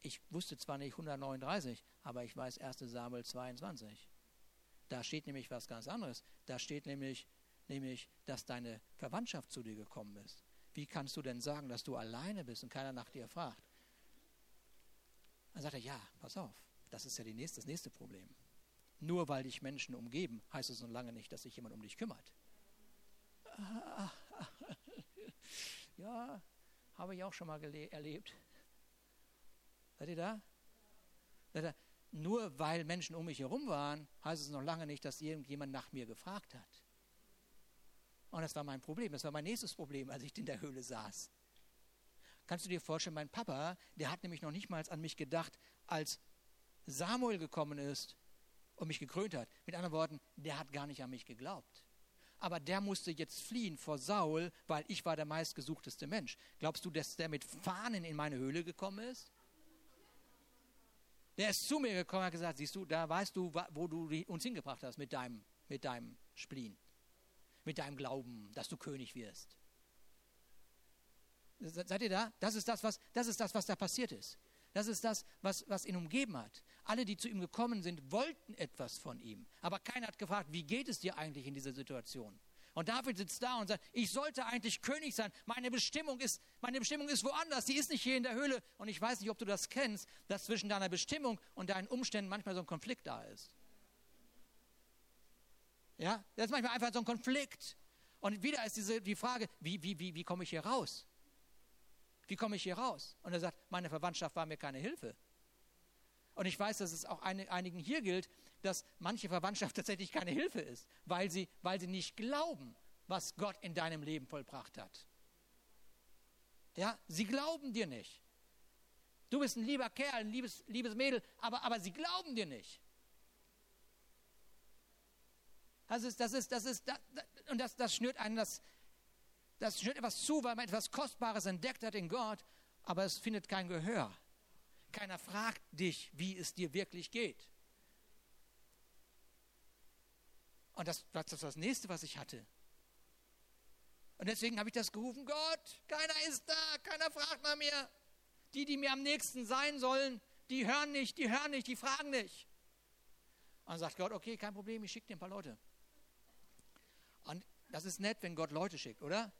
ich wusste zwar nicht 139, aber ich weiß 1 Samuel 22. Da steht nämlich was ganz anderes. Da steht nämlich, nämlich, dass deine Verwandtschaft zu dir gekommen ist. Wie kannst du denn sagen, dass du alleine bist und keiner nach dir fragt? Dann sagt er, ja, pass auf, das ist ja nächste, das nächste Problem. Nur weil dich Menschen umgeben, heißt es noch lange nicht, dass sich jemand um dich kümmert. Ja, habe ich auch schon mal erlebt. Seid ihr da? Nur weil Menschen um mich herum waren, heißt es noch lange nicht, dass irgendjemand nach mir gefragt hat. Und das war mein Problem. Das war mein nächstes Problem, als ich in der Höhle saß. Kannst du dir vorstellen, mein Papa, der hat nämlich noch nicht mal an mich gedacht, als Samuel gekommen ist und mich gekrönt hat. Mit anderen Worten, der hat gar nicht an mich geglaubt. Aber der musste jetzt fliehen vor Saul, weil ich war der meistgesuchteste Mensch. Glaubst du, dass der mit Fahnen in meine Höhle gekommen ist? Der ist zu mir gekommen und hat gesagt, siehst du, da weißt du, wo du uns hingebracht hast mit deinem, mit deinem Spleen, mit deinem Glauben, dass du König wirst. Seid ihr da? Das ist das, was, das ist das, was da passiert ist. Das ist das, was, was ihn umgeben hat. Alle, die zu ihm gekommen sind, wollten etwas von ihm. Aber keiner hat gefragt, wie geht es dir eigentlich in dieser Situation? Und David sitzt da und sagt, ich sollte eigentlich König sein. Meine Bestimmung ist, meine Bestimmung ist woanders. Die ist nicht hier in der Höhle. Und ich weiß nicht, ob du das kennst, dass zwischen deiner Bestimmung und deinen Umständen manchmal so ein Konflikt da ist. Ja, das ist manchmal einfach so ein Konflikt. Und wieder ist diese, die Frage, wie, wie, wie, wie komme ich hier raus? Wie komme ich hier raus? Und er sagt, meine Verwandtschaft war mir keine Hilfe. Und ich weiß, dass es auch einigen hier gilt, dass manche Verwandtschaft tatsächlich keine Hilfe ist, weil sie, weil sie nicht glauben, was Gott in deinem Leben vollbracht hat. Ja, sie glauben dir nicht. Du bist ein lieber Kerl, ein liebes, liebes Mädel, aber, aber sie glauben dir nicht. Das ist, das ist, das ist, das, und das, das schnürt einen das, das schnürt etwas zu, weil man etwas Kostbares entdeckt hat in Gott, aber es findet kein Gehör. Keiner fragt dich, wie es dir wirklich geht. Und das war das, das nächste, was ich hatte. Und deswegen habe ich das gerufen, Gott, keiner ist da, keiner fragt nach mir. Die, die mir am nächsten sein sollen, die hören nicht, die hören nicht, die fragen nicht. Und sagt Gott, okay, kein Problem, ich schicke dir ein paar Leute. Und das ist nett, wenn Gott Leute schickt, oder?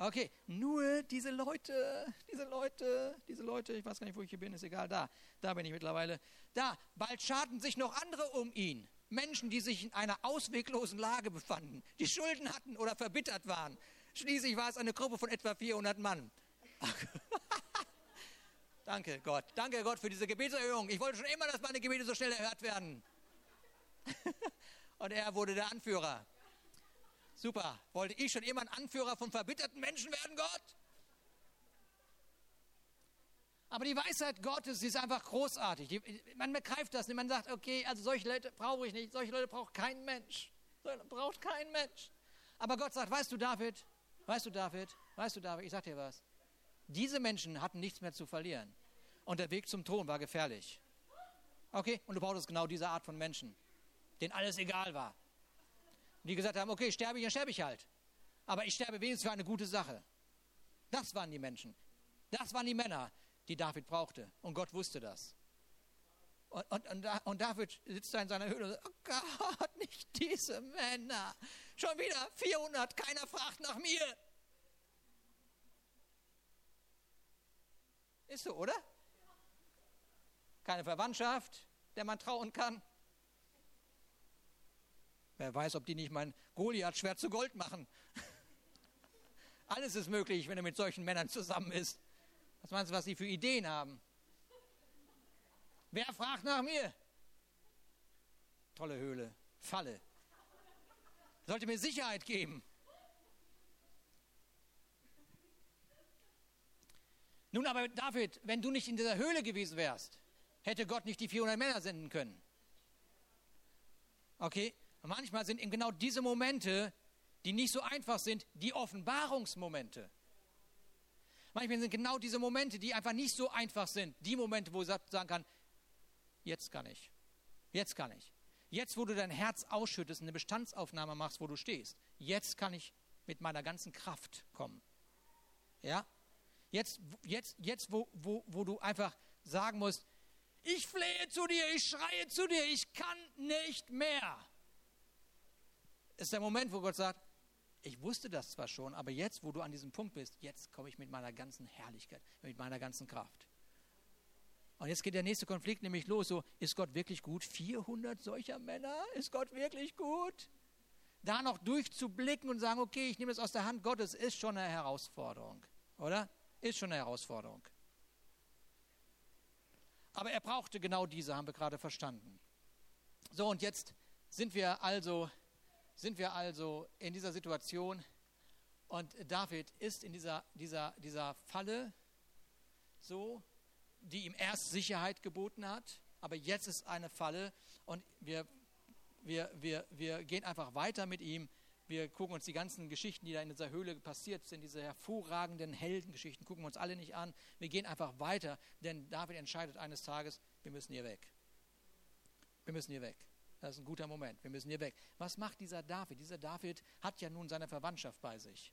Okay, nur diese Leute, diese Leute, diese Leute, ich weiß gar nicht, wo ich hier bin, ist egal, da, da bin ich mittlerweile. Da, bald schaden sich noch andere um ihn. Menschen, die sich in einer ausweglosen Lage befanden, die Schulden hatten oder verbittert waren. Schließlich war es eine Gruppe von etwa 400 Mann. Danke Gott. Danke Gott für diese Gebetserhöhung. Ich wollte schon immer, dass meine Gebete so schnell erhört werden. Und er wurde der Anführer. Super. Wollte ich schon immer ein Anführer von verbitterten Menschen werden, Gott? Aber die Weisheit Gottes, die ist einfach großartig. man begreift das nicht. Man sagt, okay, also solche Leute brauche ich nicht. Solche Leute braucht kein Mensch. Braucht kein Mensch. Aber Gott sagt, weißt du, David, weißt du, David, weißt du, David, ich sag dir was. Diese Menschen hatten nichts mehr zu verlieren. Und der Weg zum Thron war gefährlich. Okay? Und du brauchst genau diese Art von Menschen, denen alles egal war. Die gesagt haben, okay, sterbe ich, dann sterbe ich halt. Aber ich sterbe wenigstens für eine gute Sache. Das waren die Menschen. Das waren die Männer, die David brauchte. Und Gott wusste das. Und, und, und, David sitzt da in seiner Höhle und sagt, oh Gott, nicht diese Männer. Schon wieder 400, keiner fragt nach mir. Ist so, oder? Keine Verwandtschaft, der man trauen kann. Wer weiß, ob die nicht mein Goliath-Schwert zu Gold machen. Alles ist möglich, wenn er mit solchen Männern zusammen ist. Was meinst du, was sie für Ideen haben? Wer fragt nach mir? Tolle Höhle, Falle. Sollte mir Sicherheit geben. Nun aber, David, wenn du nicht in dieser Höhle gewesen wärst, hätte Gott nicht die 400 Männer senden können. Okay? Manchmal sind eben genau diese Momente, die nicht so einfach sind, die Offenbarungsmomente. Manchmal sind genau diese Momente, die einfach nicht so einfach sind, die Momente, wo ich sagen kann, jetzt kann ich. Jetzt kann ich. Jetzt, wo du dein Herz ausschüttest, eine Bestandsaufnahme machst, wo du stehst. Jetzt kann ich mit meiner ganzen Kraft kommen. Ja? Jetzt, jetzt, jetzt wo, wo, wo du einfach sagen musst, ich flehe zu dir, ich schreie zu dir, ich kann nicht mehr. Ist der Moment, wo Gott sagt, ich wusste das zwar schon, aber jetzt, wo du an diesem Punkt bist, jetzt komme ich mit meiner ganzen Herrlichkeit, mit meiner ganzen Kraft. Und jetzt geht der nächste Konflikt nämlich los. So, ist Gott wirklich gut? 400 solcher Männer? Ist Gott wirklich gut? Da noch durchzublicken und sagen, okay, ich nehme das aus der Hand Gottes, ist schon eine Herausforderung, oder? Ist schon eine Herausforderung. Aber er brauchte genau diese, haben wir gerade verstanden. So, und jetzt sind wir also, sind wir also in dieser Situation und David ist in dieser, dieser, dieser Falle so, die ihm erst Sicherheit geboten hat, aber jetzt ist eine Falle und wir, wir, wir, wir gehen einfach weiter mit ihm. Wir gucken uns die ganzen Geschichten, die da in dieser Höhle passiert sind, diese hervorragenden Heldengeschichten, gucken wir uns alle nicht an. Wir gehen einfach weiter, denn David entscheidet eines Tages, wir müssen hier weg. Wir müssen hier weg. Das ist ein guter Moment. Wir müssen hier weg. Was macht dieser David? Dieser David hat ja nun seine Verwandtschaft bei sich.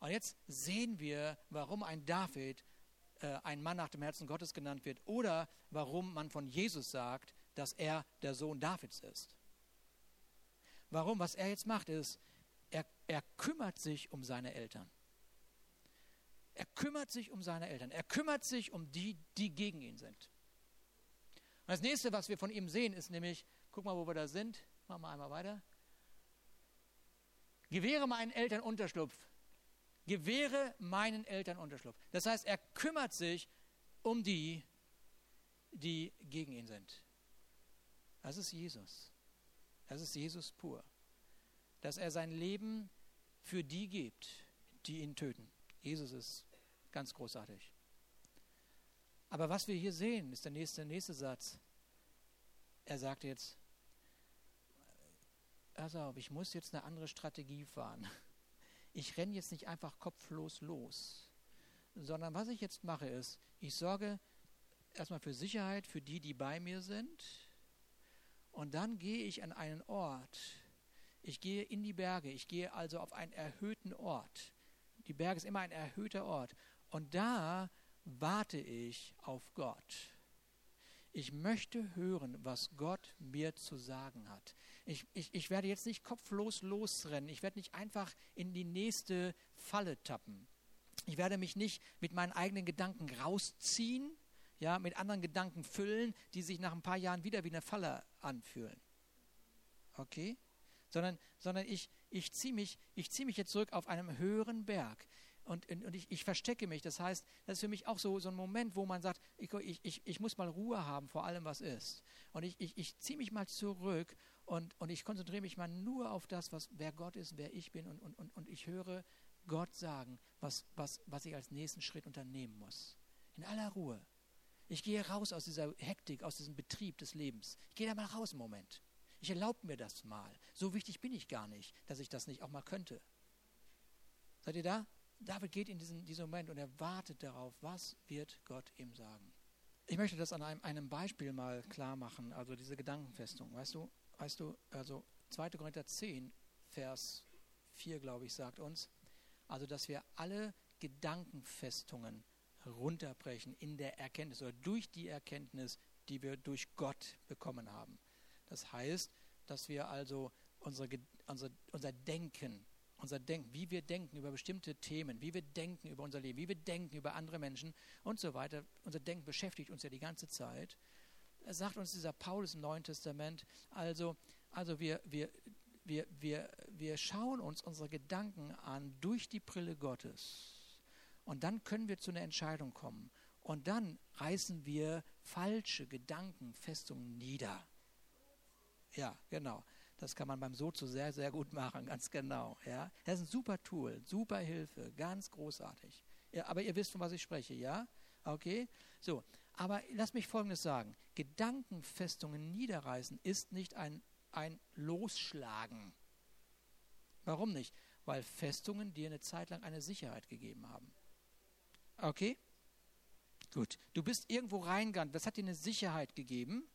Und jetzt sehen wir, warum ein David äh, ein Mann nach dem Herzen Gottes genannt wird oder warum man von Jesus sagt, dass er der Sohn Davids ist. Warum? Was er jetzt macht, ist, er, er kümmert sich um seine Eltern. Er kümmert sich um seine Eltern. Er kümmert sich um die, die gegen ihn sind. Und das nächste, was wir von ihm sehen, ist nämlich, guck mal, wo wir da sind. Machen wir einmal weiter. Gewähre meinen Eltern Unterschlupf gewähre meinen Eltern Unterschlupf. Das heißt, er kümmert sich um die, die gegen ihn sind. Das ist Jesus. Das ist Jesus pur. Dass er sein Leben für die gibt, die ihn töten. Jesus ist ganz großartig. Aber was wir hier sehen, ist der nächste, nächste Satz. Er sagt jetzt, also ich muss jetzt eine andere Strategie fahren ich renne jetzt nicht einfach kopflos los, sondern was ich jetzt mache ist, ich sorge erstmal für Sicherheit für die, die bei mir sind. Und dann gehe ich an einen Ort. Ich gehe in die Berge. Ich gehe also auf einen erhöhten Ort. Die Berge ist immer ein erhöhter Ort. Und da warte ich auf Gott. Ich möchte hören, was Gott mir zu sagen hat. Ich, ich, ich werde jetzt nicht kopflos losrennen. Ich werde nicht einfach in die nächste Falle tappen. Ich werde mich nicht mit meinen eigenen Gedanken rausziehen, ja, mit anderen Gedanken füllen, die sich nach ein paar Jahren wieder wie eine Falle anfühlen. Okay? Sondern, sondern ich, ich ziehe mich, zieh mich jetzt zurück auf einem höheren Berg und, und ich, ich, verstecke mich. Das heißt, das ist für mich auch so, so ein Moment, wo man sagt, ich, ich, ich muss mal Ruhe haben vor allem, was ist. Und ich, ich, ich ziehe mich mal zurück und, und ich konzentriere mich mal nur auf das, was, wer Gott ist, wer ich bin und, und, und, und ich höre Gott sagen, was, was, was ich als nächsten Schritt unternehmen muss. In aller Ruhe. Ich gehe raus aus dieser Hektik, aus diesem Betrieb des Lebens. Ich gehe da mal raus im Moment. Ich erlaube mir das mal. So wichtig bin ich gar nicht, dass ich das nicht auch mal könnte. Seid ihr da? David geht in diesen, diesen Moment und er wartet darauf, was wird Gott ihm sagen. Ich möchte das an einem, einem Beispiel mal klar machen, also diese Gedankenfestung. Weißt du, weißt du, also 2. Korinther 10, Vers 4, glaube ich, sagt uns, also dass wir alle Gedankenfestungen runterbrechen in der Erkenntnis oder durch die Erkenntnis, die wir durch Gott bekommen haben. Das heißt, dass wir also unsere, unsere, unser Denken, unser Denken, wie wir denken über bestimmte Themen, wie wir denken über unser Leben, wie wir denken über andere Menschen und so weiter. Unser Denken beschäftigt uns ja die ganze Zeit. Er sagt uns dieser Paulus im Neuen Testament, also, also wir, wir, wir, wir, wir schauen uns unsere Gedanken an durch die Brille Gottes. Und dann können wir zu einer Entscheidung kommen. Und dann reißen wir falsche Gedankenfestungen nieder. Ja, genau. Das kann man beim Sozo sehr, sehr gut machen, ganz genau. Ja, das ist ein super Tool, super Hilfe, ganz großartig. Ja, aber ihr wisst, von was ich spreche, ja? Okay? So, aber lass mich Folgendes sagen. Gedankenfestungen niederreißen ist nicht ein, ein Losschlagen. Warum nicht? Weil Festungen dir eine Zeit lang eine Sicherheit gegeben haben. Okay? Gut. Du bist irgendwo reingegangen, das hat dir eine Sicherheit gegeben.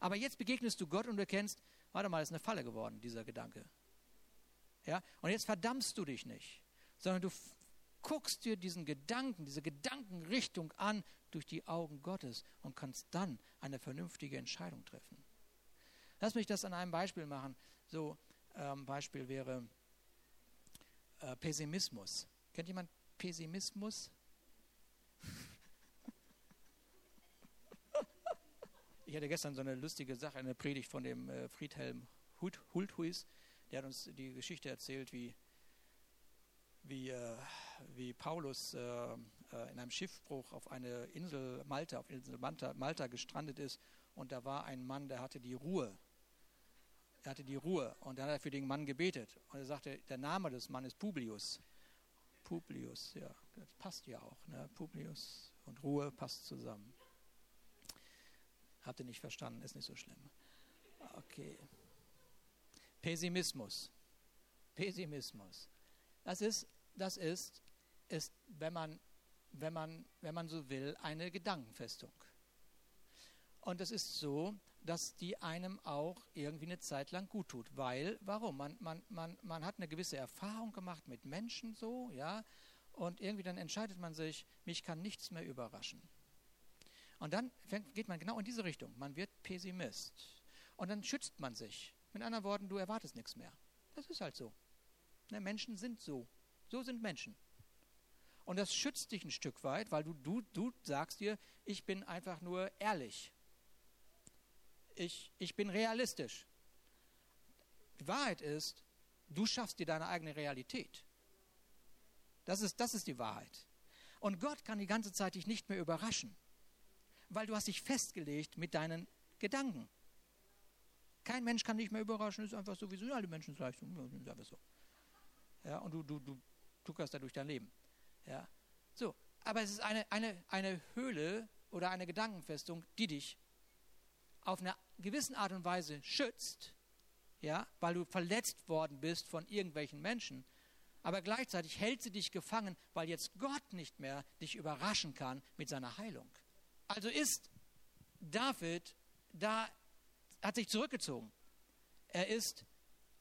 Aber jetzt begegnest du Gott und erkennst, warte mal, das ist eine Falle geworden, dieser Gedanke. Ja? Und jetzt verdammst du dich nicht, sondern du guckst dir diesen Gedanken, diese Gedankenrichtung an durch die Augen Gottes und kannst dann eine vernünftige Entscheidung treffen. Lass mich das an einem Beispiel machen. So, ähm, Beispiel wäre äh, Pessimismus. Kennt jemand Pessimismus? Ich hatte gestern so eine lustige Sache, eine Predigt von dem äh, Friedhelm Hulthuis. Der hat uns die Geschichte erzählt, wie, wie, äh, wie Paulus äh, in einem Schiffbruch auf eine Insel Malta, auf Insel Malta, Malta gestrandet ist. Und da war ein Mann, der hatte die Ruhe. Er hatte die Ruhe und dann hat er für den Mann gebetet. Und er sagte, der Name des Mannes ist Publius. Publius, ja, das passt ja auch. Ne? Publius und Ruhe passt zusammen. Habt ihr nicht verstanden, ist nicht so schlimm. Okay. Pessimismus. Pessimismus. Das ist, das ist, ist wenn, man, wenn, man, wenn man so will, eine Gedankenfestung. Und es ist so, dass die einem auch irgendwie eine Zeit lang gut tut. Weil, warum? Man, man, man, man hat eine gewisse Erfahrung gemacht mit Menschen so, ja, und irgendwie dann entscheidet man sich, mich kann nichts mehr überraschen. Und dann fängt, geht man genau in diese Richtung. Man wird Pessimist. Und dann schützt man sich. Mit anderen Worten, du erwartest nichts mehr. Das ist halt so. Ne, Menschen sind so. So sind Menschen. Und das schützt dich ein Stück weit, weil du, du, du sagst dir, ich bin einfach nur ehrlich. Ich, ich bin realistisch. Die Wahrheit ist, du schaffst dir deine eigene Realität. Das ist, das ist die Wahrheit. Und Gott kann die ganze Zeit dich nicht mehr überraschen weil du hast dich festgelegt mit deinen Gedanken. Kein Mensch kann dich mehr überraschen, ist einfach so, wie sind alle Menschen gleich, so. Ja, und du, du, du tuckerst dadurch dein Leben. Ja, so. Aber es ist eine, eine, eine Höhle oder eine Gedankenfestung, die dich auf eine gewisse Art und Weise schützt, ja, weil du verletzt worden bist von irgendwelchen Menschen, aber gleichzeitig hält sie dich gefangen, weil jetzt Gott nicht mehr dich überraschen kann mit seiner Heilung. Also ist David da, hat sich zurückgezogen. Er ist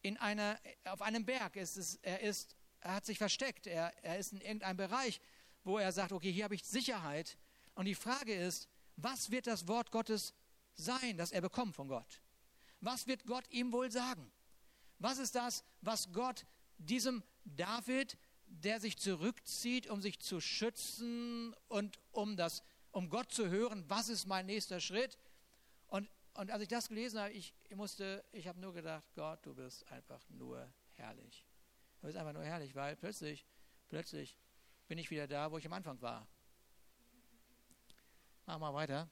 in einer, auf einem Berg, es ist, er, ist, er hat sich versteckt, er, er ist in irgendeinem Bereich, wo er sagt, okay, hier habe ich Sicherheit. Und die Frage ist, was wird das Wort Gottes sein, das er bekommt von Gott? Was wird Gott ihm wohl sagen? Was ist das, was Gott diesem David, der sich zurückzieht, um sich zu schützen und um das um Gott zu hören, was ist mein nächster Schritt. Und, und als ich das gelesen habe, ich musste, ich habe nur gedacht, Gott, du bist einfach nur herrlich. Du bist einfach nur herrlich, weil plötzlich, plötzlich bin ich wieder da, wo ich am Anfang war. Machen wir weiter.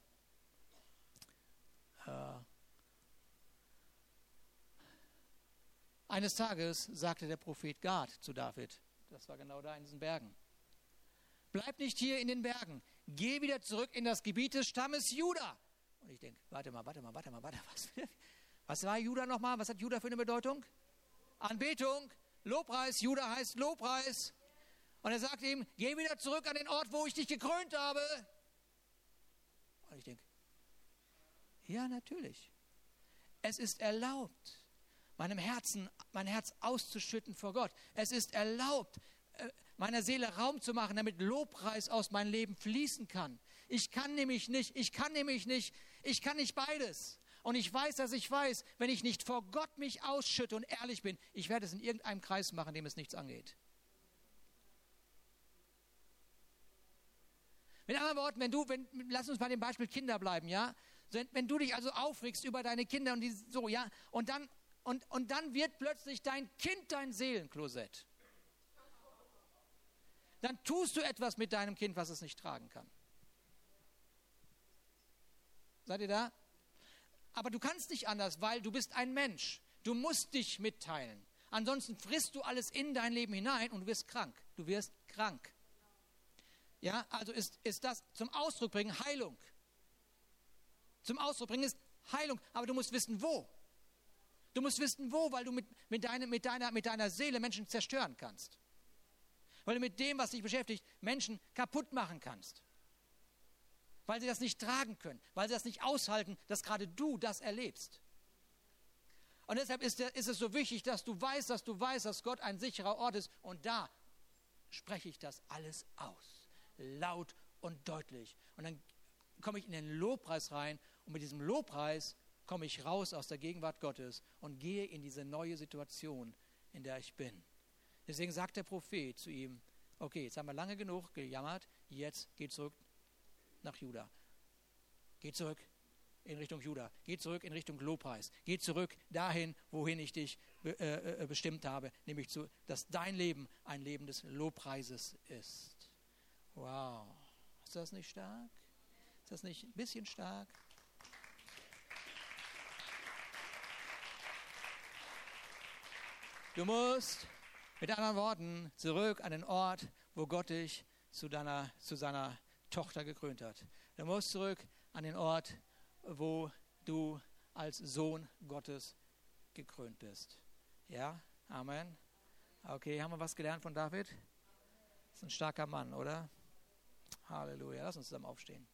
Äh, eines Tages sagte der Prophet Gad zu David, das war genau da in diesen Bergen, bleib nicht hier in den Bergen, geh wieder zurück in das Gebiet des Stammes Juda. Und ich denke, warte mal, warte mal, warte mal, warte mal, was, Was war Judah nochmal? Was hat Judah für eine Bedeutung? Anbetung, Lobpreis. Judah heißt Lobpreis. Und er sagt ihm, geh wieder zurück an den Ort, wo ich dich gekrönt habe. Und ich denke, ja, natürlich. Es ist erlaubt, meinem Herzen, mein Herz auszuschütten vor Gott. Es ist erlaubt, meiner Seele Raum zu machen, damit Lobpreis aus meinem Leben fließen kann. Ich kann nämlich nicht, ich kann nämlich nicht, ich kann nicht beides. Und ich weiß, dass ich weiß, wenn ich nicht vor Gott mich ausschütte und ehrlich bin, ich werde es in irgendeinem Kreis machen, dem es nichts angeht. Mit anderen Worten, wenn du, wenn, lass uns bei dem Beispiel Kinder bleiben, ja? Wenn, wenn du dich also aufregst über deine Kinder und die so, ja, und dann, und, und dann wird plötzlich dein Kind dein Seelenklosett dann tust du etwas mit deinem Kind, was es nicht tragen kann. Seid ihr da? Aber du kannst nicht anders, weil du bist ein Mensch. Du musst dich mitteilen. Ansonsten frisst du alles in dein Leben hinein und du wirst krank. Du wirst krank. Ja, also ist, ist das zum Ausdruck bringen Heilung. Zum Ausdruck bringen ist Heilung. Aber du musst wissen, wo. Du musst wissen, wo, weil du mit, mit, deine, mit, deiner, mit deiner Seele Menschen zerstören kannst weil du mit dem, was dich beschäftigt, Menschen kaputt machen kannst. Weil sie das nicht tragen können, weil sie das nicht aushalten, dass gerade du das erlebst. Und deshalb ist, ist es so wichtig, dass du weißt, dass du weißt, dass Gott ein sicherer Ort ist. Und da spreche ich das alles aus. Laut und deutlich. Und dann komme ich in den Lobpreis rein und mit diesem Lobpreis komme ich raus aus der Gegenwart Gottes und gehe in diese neue Situation, in der ich bin. Deswegen sagt der Prophet zu ihm, okay, jetzt haben wir lange genug gejammert, jetzt geh zurück nach Juda. Geh zurück in Richtung Juda. Geh zurück in Richtung Lobpreis. Geh zurück dahin, wohin ich dich äh, äh, bestimmt habe, nämlich zu, dass dein Leben ein Leben des Lobpreises ist. Wow. Ist das nicht stark? Ist das nicht ein bisschen stark? Du musst mit anderen Worten, zurück an den Ort, wo Gott dich zu, deiner, zu seiner Tochter gekrönt hat. Du musst zurück an den Ort, wo du als Sohn Gottes gekrönt bist. Ja, Amen. Okay, haben wir was gelernt von David? Das ist ein starker Mann, oder? Halleluja. Lass uns zusammen aufstehen.